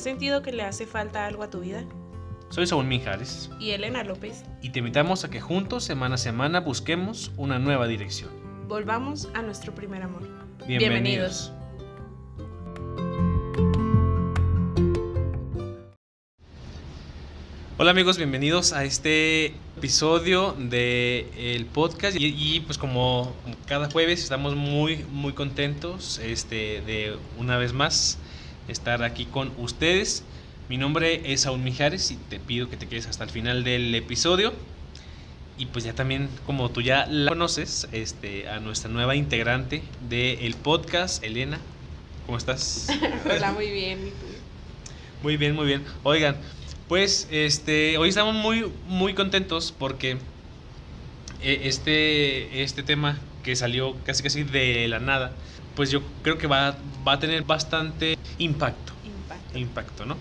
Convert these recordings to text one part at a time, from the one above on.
¿Has sentido que le hace falta algo a tu vida? Soy Saúl Mijares. Y Elena López. Y te invitamos a que juntos, semana a semana, busquemos una nueva dirección. Volvamos a nuestro primer amor. Bienvenidos. Hola amigos, bienvenidos a este episodio del el podcast y, pues como cada jueves estamos muy muy contentos este, de una vez más estar aquí con ustedes. Mi nombre es Saúl Mijares y te pido que te quedes hasta el final del episodio. Y pues ya también, como tú ya la conoces, este, a nuestra nueva integrante del podcast, Elena. ¿Cómo estás? Hola, muy bien. Muy bien, muy bien. Oigan, pues este, hoy estamos muy, muy contentos porque eh, este, este tema que salió casi casi de la nada, pues yo creo que va, va a tener bastante impacto. Impacto. Impacto, ¿no?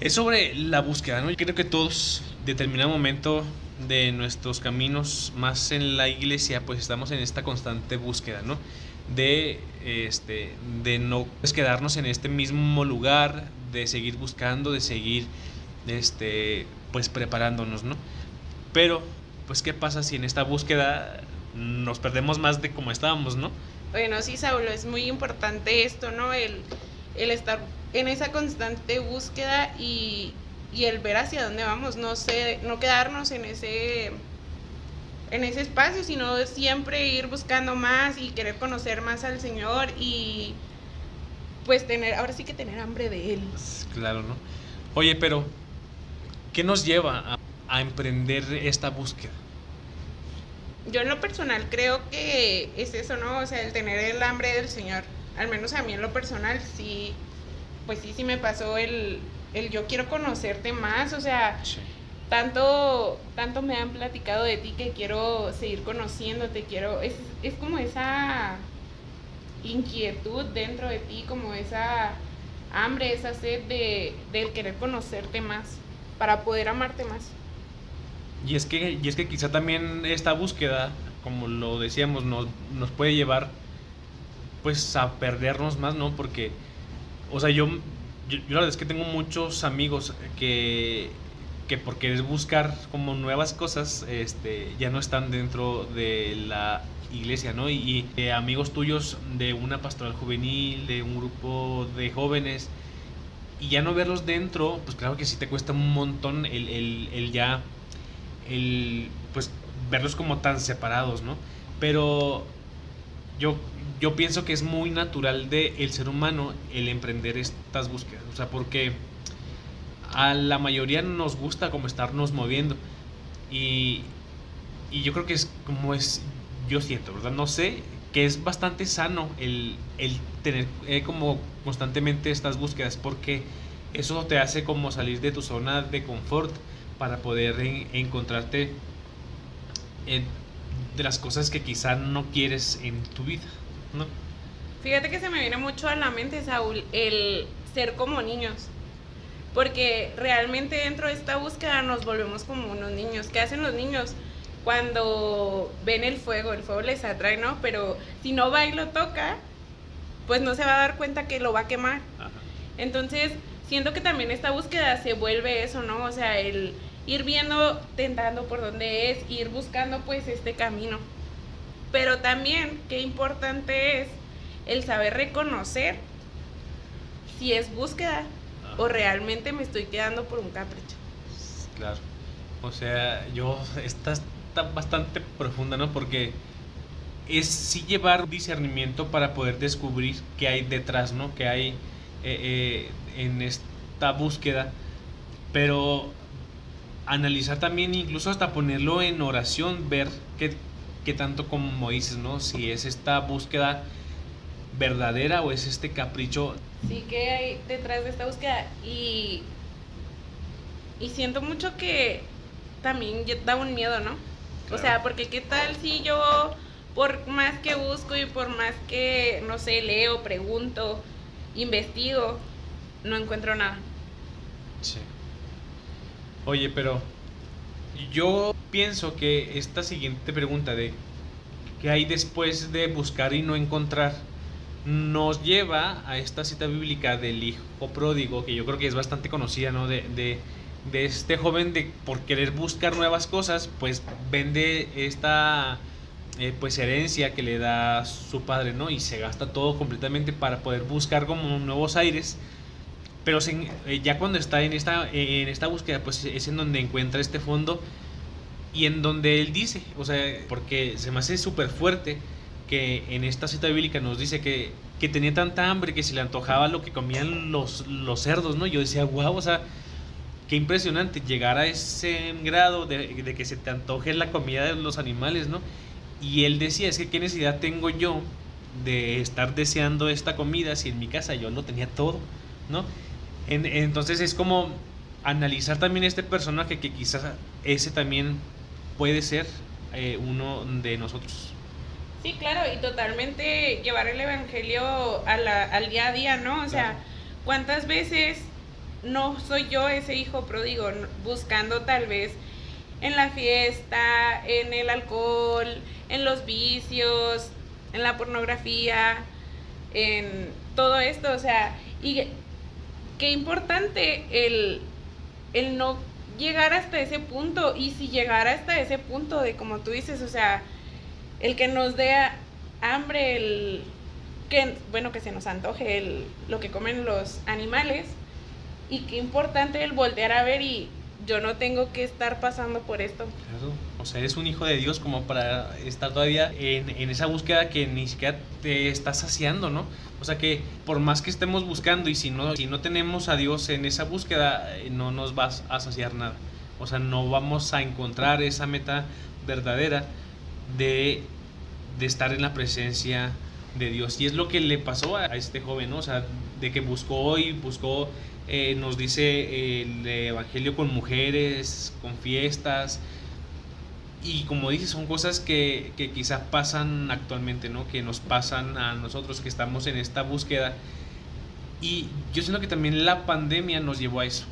Es sobre la búsqueda, ¿no? Yo creo que todos, determinado momento de nuestros caminos, más en la iglesia, pues estamos en esta constante búsqueda, ¿no? De, este, de no pues, quedarnos en este mismo lugar, de seguir buscando, de seguir, este, pues preparándonos, ¿no? Pero, pues, ¿qué pasa si en esta búsqueda nos perdemos más de como estábamos, ¿no? Bueno, sí, Saulo, es muy importante esto, ¿no? El, el estar en esa constante búsqueda y, y, el ver hacia dónde vamos, no sé, no quedarnos en ese en ese espacio, sino siempre ir buscando más y querer conocer más al Señor y pues tener, ahora sí que tener hambre de Él. Claro, ¿no? Oye, pero, ¿qué nos lleva a, a emprender esta búsqueda? Yo en lo personal creo que es eso, ¿no? O sea, el tener el hambre del Señor. Al menos a mí en lo personal sí, pues sí, sí me pasó el, el yo quiero conocerte más, o sea, Sí. tanto, tanto me han platicado de ti que quiero seguir conociéndote, quiero, es, es como esa inquietud dentro de ti, como esa hambre, esa sed de, del querer conocerte más, para poder amarte más. Y es que, y es que quizá también esta búsqueda, como lo decíamos, nos, nos puede llevar pues a perdernos más, ¿no? Porque, o sea, yo, yo, yo la verdad es que tengo muchos amigos que, que por querer buscar como nuevas cosas, este, ya no están dentro de la iglesia, ¿no? Y, y amigos tuyos de una pastoral juvenil, de un grupo de jóvenes, y ya no verlos dentro, pues claro que sí te cuesta un montón el, el ya el pues verlos como tan separados, ¿no? Pero yo, yo pienso que es muy natural de el ser humano el emprender estas búsquedas, o sea, porque a la mayoría nos gusta como estarnos moviendo y, y yo creo que es como es, yo siento, ¿verdad? No sé, que es bastante sano el, el tener eh, como constantemente estas búsquedas porque eso te hace como salir de tu zona de confort para poder en- encontrarte en- de las cosas que quizá no quieres en tu vida, ¿no? Fíjate que se me viene mucho a la mente, Saúl, el ser como niños. Porque realmente dentro de esta búsqueda nos volvemos como unos niños. ¿Qué hacen los niños? Cuando ven el fuego, el fuego les atrae, ¿no? Pero si no va y lo toca, pues no se va a dar cuenta que lo va a quemar. Ajá. Entonces, siento que también esta búsqueda se vuelve eso, ¿no? O sea, el ir viendo, tentando por dónde es, ir buscando pues este camino. Pero también, qué importante es el saber reconocer si es búsqueda o realmente me estoy quedando por un capricho. Claro. O sea, yo, esta está bastante profunda, ¿no? Porque es sí llevar discernimiento para poder descubrir qué hay detrás, ¿no? Que hay eh, eh, en esta búsqueda. Pero analizar también, incluso hasta ponerlo en oración, ver qué, qué tanto como dices, ¿no? Si es esta búsqueda verdadera o es este capricho. Sí que hay detrás de esta búsqueda y, y siento mucho que también da un miedo, ¿no? O sea, porque qué tal si yo, por más que busco y por más que, no sé, leo, pregunto, investigo, no encuentro nada. Sí. Oye, pero yo pienso que esta siguiente pregunta de qué hay después de buscar y no encontrar, nos lleva a esta cita bíblica del hijo pródigo, que yo creo que es bastante conocida, ¿no? De, de, de este joven de por querer buscar nuevas cosas, pues vende esta eh, pues herencia que le da su padre, ¿no? Y se gasta todo completamente para poder buscar como nuevos aires. Pero eh, ya cuando está en esta, en esta búsqueda, pues es en donde encuentra este fondo y en donde él dice, o sea, porque se me hace súper fuerte que en esta cita bíblica nos dice que, que, tenía tanta hambre que se le antojaba lo que comían los, los cerdos, ¿no? Yo decía, wow, o sea, qué impresionante llegar a ese grado de, de, que se te antoje la comida de los animales, ¿no? Y él decía, es que qué necesidad tengo yo de estar deseando esta comida si en mi casa yo lo tenía todo, ¿no? En, entonces es como analizar también este personaje que quizás ese también puede ser eh, uno de nosotros. Sí, claro, y totalmente llevar el Evangelio a la, al día a día, ¿no? O sea, ¿cuántas veces no soy yo ese hijo pródigo buscando tal vez en la fiesta, en el alcohol, en los vicios, en la pornografía, en todo esto? O sea, y qué importante el, el no llegar hasta ese punto. Y si llegara hasta ese punto de como tú dices, o sea, el que nos dé hambre, el que, bueno, que se nos antoje el, lo que comen los animales. Y qué importante el voltear a ver y yo no tengo que estar pasando por esto. Claro, o sea, eres un hijo de Dios como para estar todavía en, esa búsqueda que ni siquiera te estás saciando, ¿no? O sea que por más que estemos buscando y si no, si no tenemos a Dios en esa búsqueda, eh, no nos vas a saciar nada. O sea, no vamos a encontrar esa meta verdadera de, estar en la presencia de Dios. Y es lo que le pasó a este joven, ¿no? O sea, de que buscó y buscó, eh, nos dice el Evangelio con mujeres, con fiestas. Y como dice, son cosas que, que quizás pasan actualmente, ¿no? Que nos pasan a nosotros que estamos en esta búsqueda. Y yo siento que también la pandemia nos llevó a eso,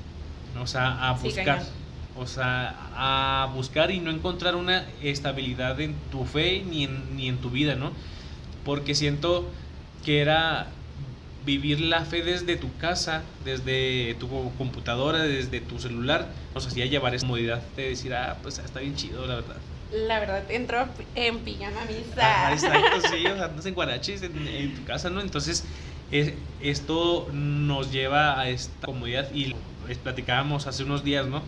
o sea, a buscar. O sea, a buscar y no encontrar una estabilidad en tu fe ni en, ni en tu vida, ¿no? Porque siento que era vivir la fe desde tu casa, desde tu computadora, desde tu celular, nos hacía llevar esa comodidad de decir, ah, pues está bien chido, la verdad. La verdad, entro en pijama misa. Ah, exacto, sí, o sea, andas en guaraches en, en, tu casa, ¿no? Entonces, es, esto nos lleva a esta comodidad y platicábamos hace unos días, ¿no?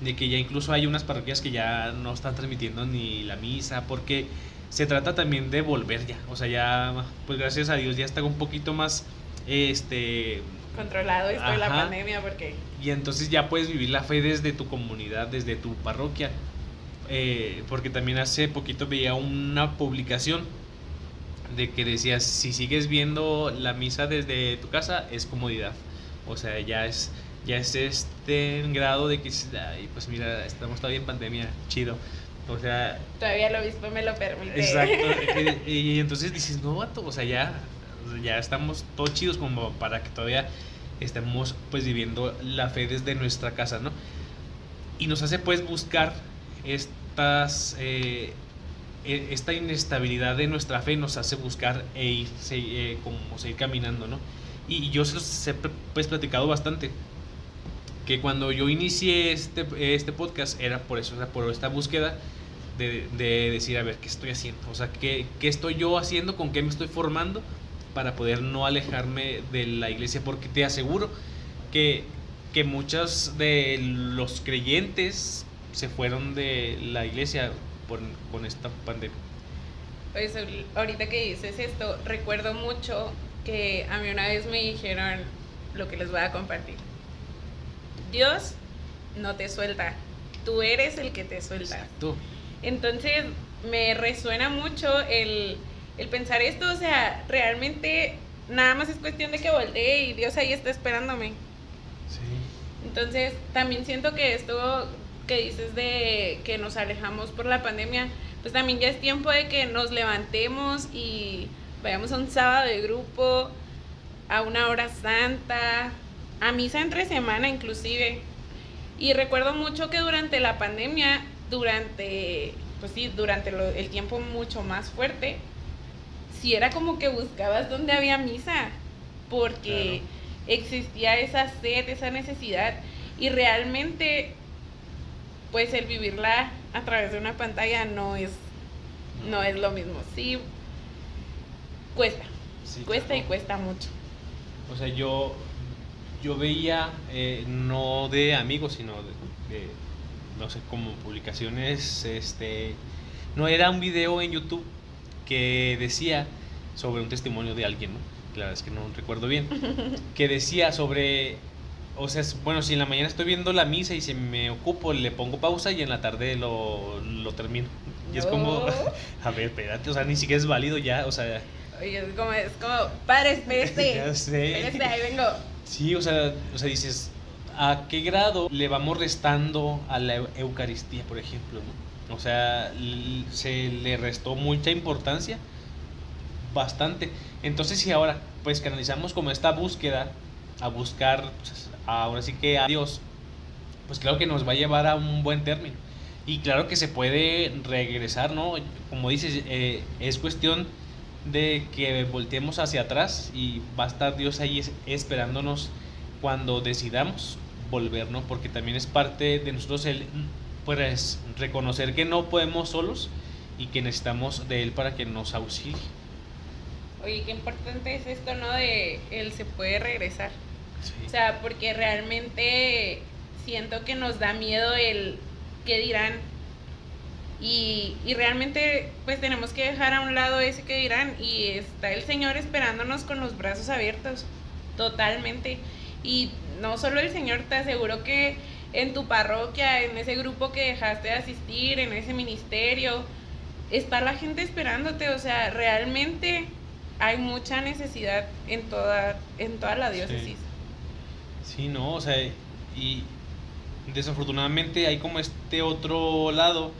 de que ya incluso hay unas parroquias que ya no están transmitiendo ni la misa, porque se trata también de volver ya, o sea, ya, pues gracias a Dios ya está un poquito más, este... Controlado esto de la pandemia, porque... Y entonces ya puedes vivir la fe desde tu comunidad, desde tu parroquia, eh, porque también hace poquito veía una publicación de que decía, si sigues viendo la misa desde tu casa, es comodidad, o sea, ya es ya es este grado de que, ay, pues mira, estamos todavía en pandemia, chido. O sea... Todavía lo obispo me lo permite. Exacto. y, entonces dices, no, vato, o sea, ya, ya estamos todos chidos como para que todavía estemos pues viviendo la fe desde nuestra casa, ¿no? Y nos hace pues buscar estas... Eh, e, esta inestabilidad de nuestra fe nos hace buscar e ir, eh, como seguir caminando, ¿no? Y yo se los he pues platicado bastante que cuando yo inicié este, este podcast era por eso, o sea, por esta búsqueda de, de, decir, a ver, ¿qué estoy haciendo? O sea, ¿qué, ¿qué estoy yo haciendo? ¿Con qué me estoy formando? Para poder no alejarme de la iglesia, porque te aseguro que, que muchos de los creyentes se fueron de la iglesia por, con esta pandemia. Pues ahorita que dices esto, recuerdo mucho que a mí una vez me dijeron lo que les voy a compartir Dios no te suelta, tú eres el que te suelta. Tú. Entonces me resuena mucho el, pensar esto, o sea, realmente nada más es cuestión de que voltee y Dios ahí está esperándome. Sí. Entonces también siento que esto que dices de que nos alejamos por la pandemia, pues también ya es tiempo de que nos levantemos y vayamos a un sábado de grupo, a una hora santa, a misa entre semana inclusive. Y recuerdo mucho que durante la pandemia, durante, pues sí, durante el tiempo mucho más fuerte, si era como que buscabas donde había misa, porque existía esa sed, esa necesidad, y realmente, pues el vivirla a través de una pantalla no es, no es lo mismo. Sí, cuesta, cuesta y cuesta mucho. O sea, yo, yo veía, eh, no de amigos, sino de, no sé, como publicaciones, este, no era un video en YouTube que decía sobre un testimonio de alguien, ¿no? Claro, es que no recuerdo bien, que decía sobre, o sea, bueno, si en la mañana estoy viendo la misa y si me ocupo, le pongo pausa y en la tarde lo, lo termino. Y es como, a ver, espérate, o sea, ni siquiera es válido ya, o sea... Oye, es como, es como, padre, espérate. ya sé. Espérate, ahí vengo. Sí, o sea, o sea, dices, ¿a qué grado le vamos restando a la Eucaristía, por ejemplo? ¿no? O sea, se le restó mucha importancia, bastante. Entonces, si ahora, pues canalizamos como esta búsqueda a buscar, pues, ahora sí que a Dios, pues claro que nos va a llevar a un buen término. Y claro que se puede regresar, ¿no? Como dices, eh, es cuestión de que volteemos hacia atrás y va a estar Dios ahí esperándonos cuando decidamos volver, ¿no? Porque también es parte de nosotros el pues, reconocer que no podemos solos y que necesitamos de Él para que nos auxilie. Oye, qué importante es esto, ¿no? De Él se puede regresar. O sea, porque realmente siento que nos da miedo el qué dirán. Y, y realmente pues tenemos que dejar a un lado ese que dirán y está el Señor esperándonos con los brazos abiertos, totalmente. Y no solo el Señor, te aseguro que en tu parroquia, en ese grupo que dejaste de asistir, en ese ministerio, está la gente esperándote, o sea, realmente hay mucha necesidad en toda, en toda la diócesis. Sí. no, o sea, y desafortunadamente hay como este otro lado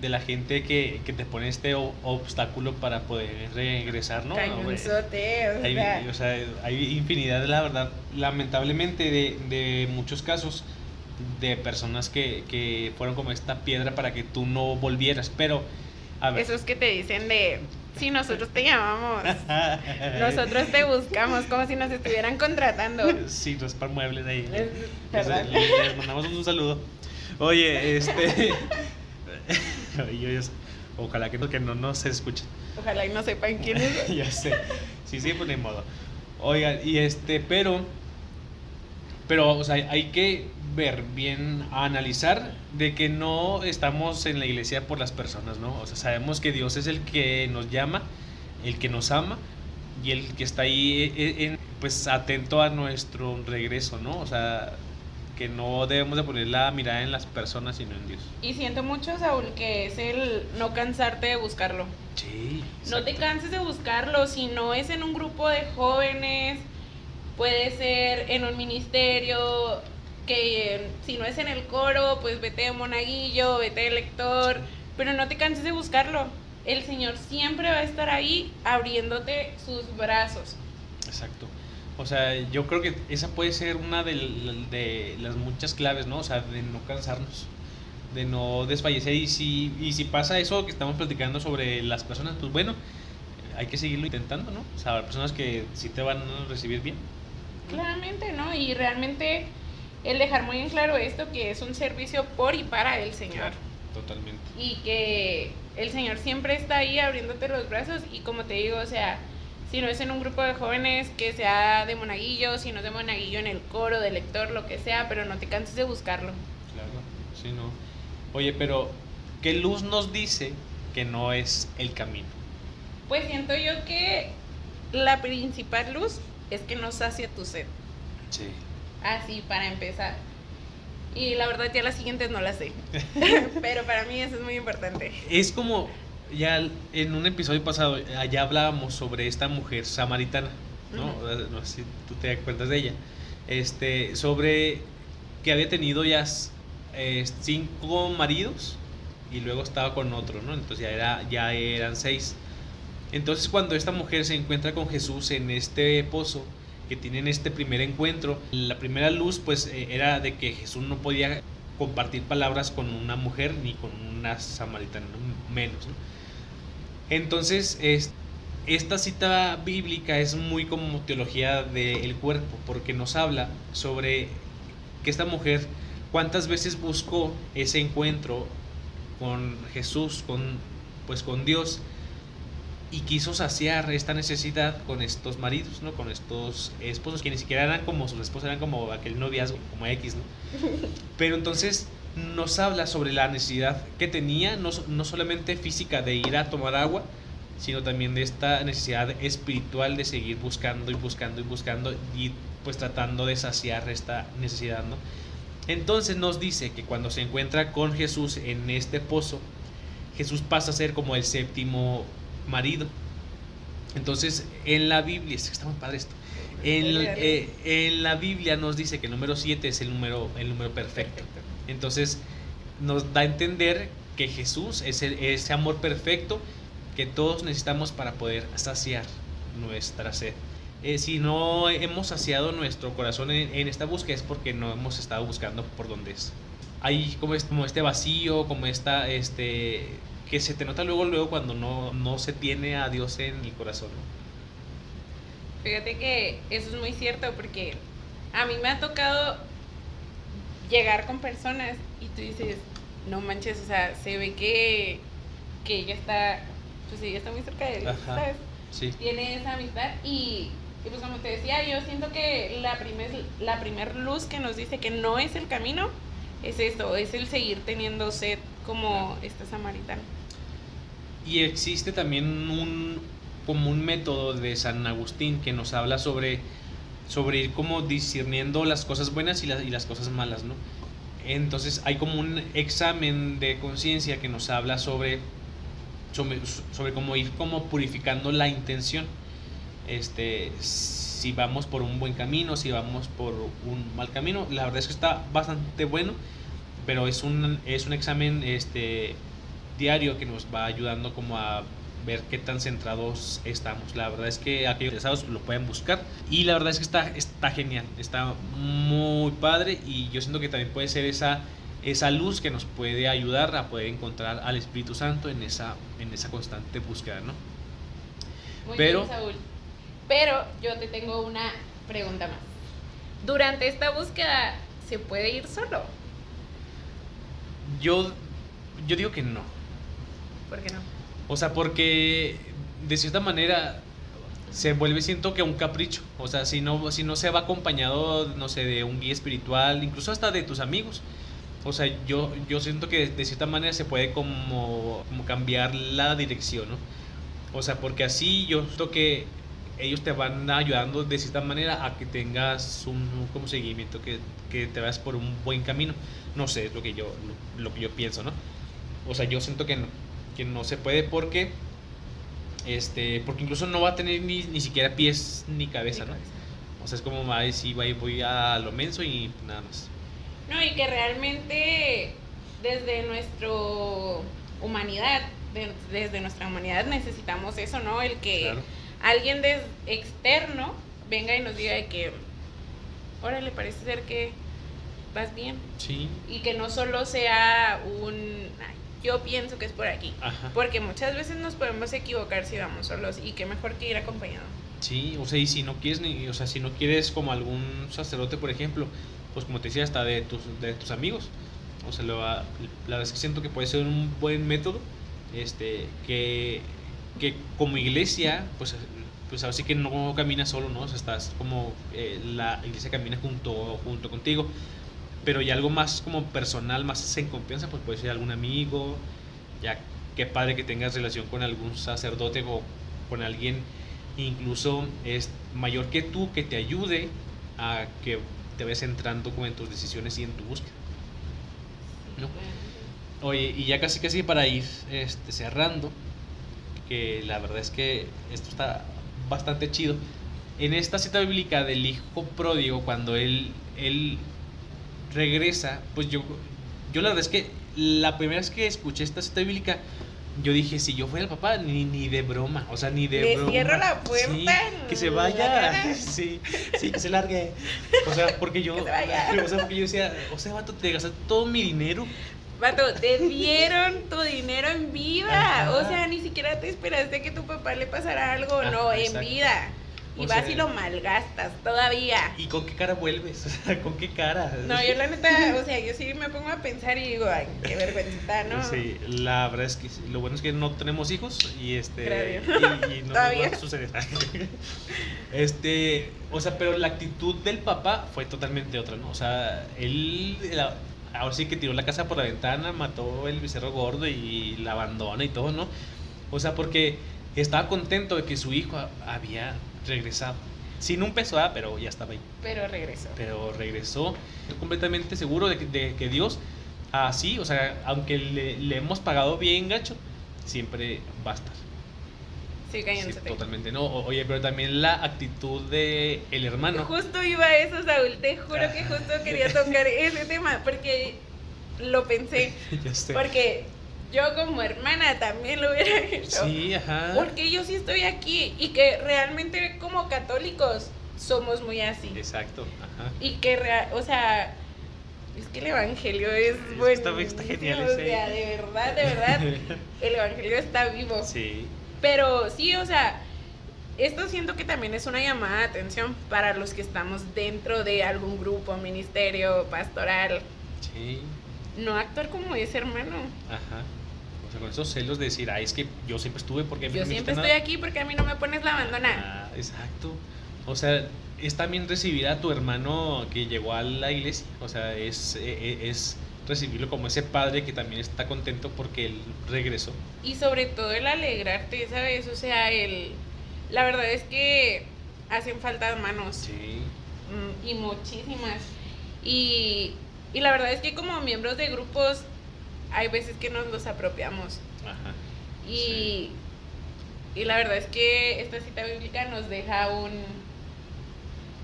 de la gente que, te pone este obstáculo para poder regresar, ¿no? Cañonzote, o, hay, sea. o sea, hay infinidad, la verdad, lamentablemente de, de muchos casos de personas que, que fueron como esta piedra para que tú no volvieras, pero... A ver. Esos que te dicen de, si nosotros te llamamos, nosotros te buscamos, como si nos estuvieran contratando. Sí, Raspar Muebles ahí. Les, mandamos un saludo. Oye, este... ojalá que no, que no, no se escuche. Ojalá y no sepan quién es. ya sé. Sí, sí, pues ni modo. Oigan, y este, pero... Pero, o sea, hay que ver bien, analizar de que no estamos en la iglesia por las personas, ¿no? O sea, sabemos que Dios es el que nos llama, el que nos ama y el que está ahí eh, eh, en, pues atento a nuestro regreso, ¿no? O sea, que no debemos de poner la mirada en las personas sino en Dios. Y siento mucho, Saúl, que es el no cansarte de buscarlo. Sí. No te canses de buscarlo, si no es en un grupo de jóvenes, puede ser en un ministerio, que si no es en el coro, pues vete de monaguillo, vete de lector, pero no te canses de buscarlo. El Señor siempre va a estar ahí abriéndote sus brazos. Exacto. O sea, yo creo que esa puede ser una de, de las muchas claves, ¿no? O sea, de no cansarnos, de no desfallecer. Y si, y si pasa eso que estamos platicando sobre las personas, pues bueno, hay que seguirlo intentando, ¿no? O sea, personas que sí te van a recibir bien. Claramente, ¿no? Y realmente el dejar muy en claro esto, que es un servicio por y para el Señor. totalmente. Y que el Señor siempre está ahí abriéndote los brazos y como te digo, o sea, si no es en un grupo de jóvenes que sea de monaguillo, si no es de monaguillo en el coro, de lector, lo que sea, pero no te canses de buscarlo. Claro, sí, no. Oye, pero ¿qué luz nos dice que no es el camino? Pues siento yo que la principal luz es que no sacia tu sed. Sí. Así, para empezar. Y la verdad ya las siguientes no las sé. Pero para mí eso es muy importante. Es como, ya en un episodio pasado, allá hablábamos sobre esta mujer samaritana, ¿no? No sé si tú te acuerdas de ella. Este, sobre que había tenido ya eh, cinco maridos y luego estaba con otro, ¿no? Entonces ya, era, ya eran seis. Entonces cuando esta mujer se encuentra con Jesús en este pozo, que tienen este primer encuentro. La primera luz pues eh, era de que Jesús no podía compartir palabras con una mujer ni con una samaritana menos. Entonces, es, esta cita bíblica es muy como teología del cuerpo, porque nos habla sobre que esta mujer cuántas veces buscó ese encuentro con Jesús, con, pues con Dios, y quiso saciar esta necesidad con estos maridos, ¿no? Con estos esposos que ni siquiera eran como sus esposos, eran como aquel noviazgo, como X, ¿no? Pero entonces nos habla sobre la necesidad que tenía, no, no solamente física de ir a tomar agua, sino también de esta necesidad espiritual de seguir buscando y buscando y buscando y pues tratando de saciar esta necesidad, ¿no? Entonces nos dice que cuando se encuentra con Jesús en este pozo, Jesús pasa a ser como el séptimo marido. Entonces, en la Biblia, es que está muy padre esto. En, eh, en, la Biblia nos dice que el número 7 es el número, el número perfecto. Entonces, nos da a entender que Jesús es ese amor perfecto que todos necesitamos para poder saciar nuestra sed. Eh, si no hemos saciado nuestro corazón en, esta búsqueda es porque no hemos estado buscando por donde es. Hay como, como este vacío, como esta, este, que se te nota luego, luego cuando no, no se tiene a Dios en el corazón. Fíjate que eso es muy cierto porque a mí me ha tocado llegar con personas y tú dices, no manches, o sea, se ve que, que ella está, pues ella está muy cerca de. Sí. Tiene esa amistad y y pues como te decía, yo siento que la primer, la primer luz que nos dice que no es el camino es esto, es el seguir teniendo sed como esta samaritana. Y existe también un, como un método de San Agustín que nos habla sobre, sobre ir como discerniendo las cosas buenas y las, y las cosas malas, ¿no? Entonces hay como un examen de conciencia que nos habla sobre, sobre, cómo ir como purificando la intención este, si vamos por un buen camino, si vamos por un mal camino. La verdad es que está bastante bueno, pero es un, es un examen este, diario que nos va ayudando como a ver qué tan centrados estamos. La verdad es que aquellos interesados lo pueden buscar y la verdad es que está, está genial, está muy padre y yo siento que también puede ser esa, esa luz que nos puede ayudar a poder encontrar al Espíritu Santo en esa, en esa constante búsqueda, ¿no? Muy Pero, bien, Saúl. Pero yo te tengo una pregunta más. Durante esta búsqueda, ¿se puede ir solo? Yo, yo digo que no. ¿Por qué no? O sea, porque de cierta manera se vuelve, siento que un capricho. O sea, si no, si no se va acompañado, no sé, de un guía espiritual, incluso hasta de tus amigos. O sea, yo, yo siento que de cierta manera se puede como, como cambiar la dirección, ¿no? O sea, porque así yo siento que ellos te van ayudando de cierta manera a que tengas un como seguimiento, que, que te vayas por un buen camino. No sé, es lo que yo, lo, que yo pienso, ¿no? O sea, yo siento que no, que no se puede porque, este, porque incluso no va a tener ni, ni siquiera pies ni cabeza, ¿no? O sea, es como, va si voy, voy a lo menso y nada más. No, y que realmente desde nuestra humanidad, desde nuestra humanidad necesitamos eso, ¿no? El que alguien de externo venga y nos diga de que, órale, parece ser que vas bien. Sí. Y que no solo sea un, yo pienso que es por aquí. Porque muchas veces nos podemos equivocar si vamos solos y qué mejor que ir acompañado. Sí, o sea, y si no quieres, ni, o sea, si no quieres como algún sacerdote, por ejemplo, pues como te decía, hasta de tus, de tus amigos. O sea, lo, la verdad es que siento que puede ser un buen método este, que que como iglesia, pues, pues ahora sí que no caminas solo, ¿no? O sea, estás como eh, la iglesia camina junto, junto contigo, pero ya algo más como personal, más en confianza, pues puede ser algún amigo, ya qué padre que tengas relación con algún sacerdote o con alguien incluso es mayor que tú que te ayude a que te vayas entrando como en tus decisiones y en tu búsqueda. ¿no? Oye, y ya casi casi para ir este, cerrando, que la verdad es que esto está bastante chido. En esta cita bíblica del hijo pródigo, cuando él, él regresa, pues yo, yo la verdad es que la primera vez que escuché esta cita bíblica, yo dije, si yo fuera el papá, ni, ni de broma, o sea, ni de Le broma. cierro la puerta. que se vaya. Sí, sí, que se largue. O sea, porque yo, o sea, porque yo decía, o sea, vato, te gastas todo mi dinero Vato, te dieron tu dinero en vida. Ajá. O sea, ni siquiera te esperaste que tu papá le pasara algo, Ajá, no, en vida. Y O vas sea- y lo malgastas todavía. ¿Y con qué cara vuelves? O sea, ¿con qué cara? No, yo la neta, o sea, yo sí me pongo a pensar y digo, ay, qué vergüenza, ¿no? Sí, la verdad es que sí. lo bueno es que no tenemos hijos y este y, y no nos Todavía. va a suceder. Este, o sea, pero la actitud del papá fue totalmente otra, ¿no? O sea, él la- ahora sí que tiró la casa por la ventana, mató el becerro gordo y la abandona y todo, ¿no? O sea, porque estaba contento de que su hijo había regresado. Sin un peso, ah, pero ya estaba ahí. Pero regreso. Pero regresó Estoy completamente seguro de que, de que Dios, así, o sea, aunque le, le hemos pagado bien gacho, siempre va a estar. Sí, Sí, cállense. totalmente, ¿no? O- Oye, pero también la actitud de el hermano. Justo iba a eso, Saúl, te juro que Ah. justo quería tocar ese tema, porque lo pensé. Ya sé. Porque yo como hermana también lo hubiera hecho. Sí, ajá. Porque yo sí estoy aquí y que realmente como católicos somos muy así. Exacto, ajá. Y que, o sea, es que el evangelio es bueno. está- está genial O ese. sea, de verdad, de verdad, el evangelio está vivo. Sí, Pero sí, o sea, esto siento que también es una llamada de atención para los que estamos dentro de algún grupo, ministerio, pastoral. sí, No actuar como ese hermano. ajá. O sea, con esos celos de decir, ay, es que yo siempre estuve porque a mí Yo no me siempre estoy nada". aquí porque a mí no me pones la abandona. Ah, exacto. O sea, es también recibir a tu hermano que llegó a la iglesia. O sea, es, e- e- es recibirlo como ese padre que también está contento porque él regresó. Y sobre todo el alegrarte, ¿sabes? O sea, el... La verdad es que hacen falta manos. Sí. Mm, y muchísimas. Y, y la verdad es que como miembros de grupos hay veces que nos los apropiamos. Ajá. Y, y la verdad es que esta cita bíblica nos deja un,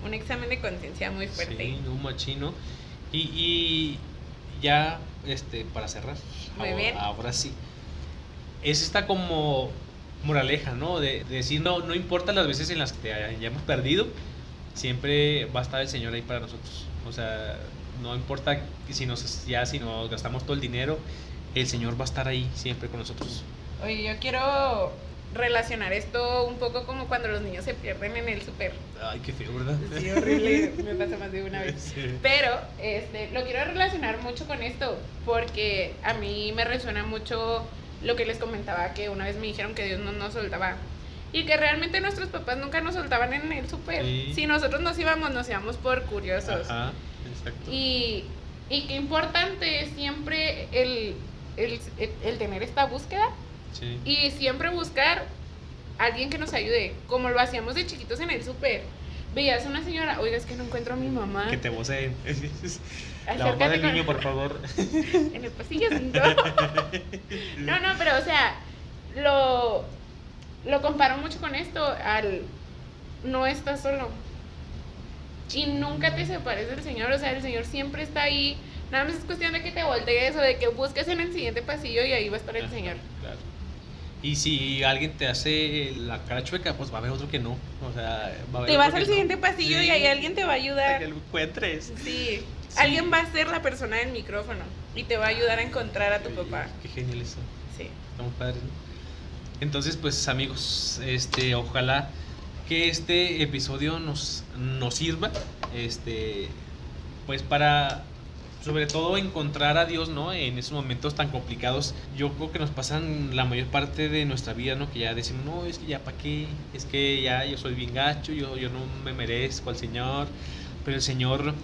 un examen de conciencia muy fuerte. Sí, un machino. Y, y ya, este, para cerrar, ahora, sí. Es esta como moraleja, ¿no? De, de decir, no, no importa las veces en las que te hayamos perdido, siempre va a estar el Señor ahí para nosotros. O sea, no importa si nos, ya si nos gastamos todo el dinero, el Señor va a estar ahí siempre con nosotros. Oye, yo quiero relacionar esto un poco como cuando los niños se pierden en el súper. Ay, qué feo, ¿verdad? Sí, horrible, me pasa más de una vez. Sí. Pero este, lo quiero relacionar mucho con esto, porque a mí me resuena mucho lo que les comentaba, que una vez me dijeron que Dios no nos soltaba. Y que realmente nuestros papás nunca nos soltaban en el súper. Sí. Si nosotros nos íbamos, nos íbamos por curiosos. Ajá, exacto. Y, y qué importante es siempre el, el, el tener esta búsqueda Sí. y siempre buscar a alguien que nos ayude, como lo hacíamos de chiquitos en el súper. Veías a una señora, oiga, es que no encuentro a mi mamá. Que te voceen. La mamá del con- niño, por favor. en el pasillo cinco. No, no, pero o sea, lo, lo comparo mucho con esto, al no estás solo. Y nunca te separes del Señor, o sea, el Señor siempre está ahí. Nada más es cuestión de que te voltees o de que busques en el siguiente pasillo y ahí va a estar el Ajá, Señor. Claro. Y si alguien te hace la cara chueca, pues va a haber otro que no. O sea, va a haber Te vas al no. siguiente pasillo y ahí alguien te va a ayudar. que lo encuentres. Sí, Sí. alguien va a ser la persona del micrófono y te va a ayudar a encontrar a tu papá. Qué genial eso. Sí. Está muy padre, ¿no? Entonces, pues amigos, este, ojalá que este episodio nos, nos sirva, este, pues para sobre todo encontrar a Dios, ¿no? En esos momentos tan complicados, yo creo que nos pasan la mayor parte de nuestra vida, ¿no? Que ya decimos, no, es que ya para qué, es que ya yo soy bien gacho, yo, yo no me merezco al Señor, pero el Señor,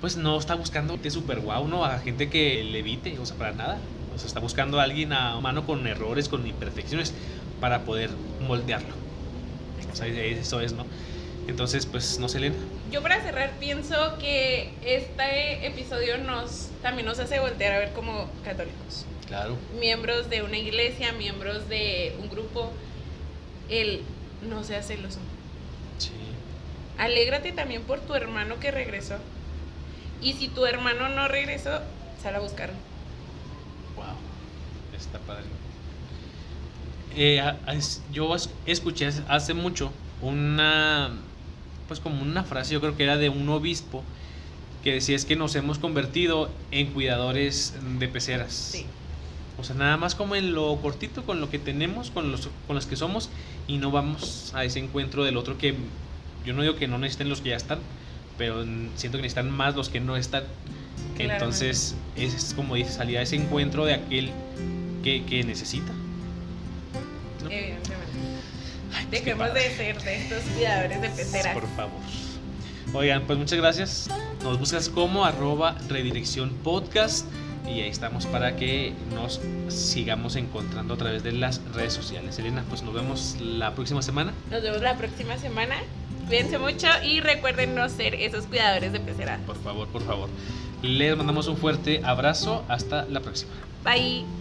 pues no está buscando gente super guau, ¿no? A gente que le evite, o sea, para nada. O sea, está buscando a alguien a mano con errores, con imperfecciones, para poder moldearlo. O sea, eso es, ¿no? Entonces, pues, no sé, Elena. Yo para cerrar pienso que este episodio nos también nos hace voltear a ver como católicos, Claro. miembros de una iglesia, miembros de un grupo, el no seas celoso. Sí. Alégrate también por tu hermano que regresó. Y si tu hermano no regresó, sal a buscarlo. Wow. Está padre. Eh, yo es- escuché hace mucho una, pues como una frase, yo creo que era de un obispo, que decía es que nos hemos convertido en cuidadores de peceras. Sí. O sea, nada más como en lo cortito, con lo que tenemos, con los, con los que somos, y no vamos a ese encuentro del otro que yo no digo que no necesiten los que ya están, pero siento que necesitan más los que no están. Claramente. Entonces, es como dice, salir a ese encuentro de aquel que, que necesita. ¿no? Evidentemente. Dejemos de ser de estos cuidadores de peceras. Por favor. Oigan, pues muchas gracias. Nos buscas como arroba redirección podcast y ahí estamos para que nos sigamos encontrando a través de las redes sociales. Elena, pues nos vemos la próxima semana. Nos vemos la próxima semana. Cuídense mucho y recuerden no ser esos cuidadores de peceras. Por favor, por favor. Les mandamos un fuerte abrazo. Hasta la próxima. Bye.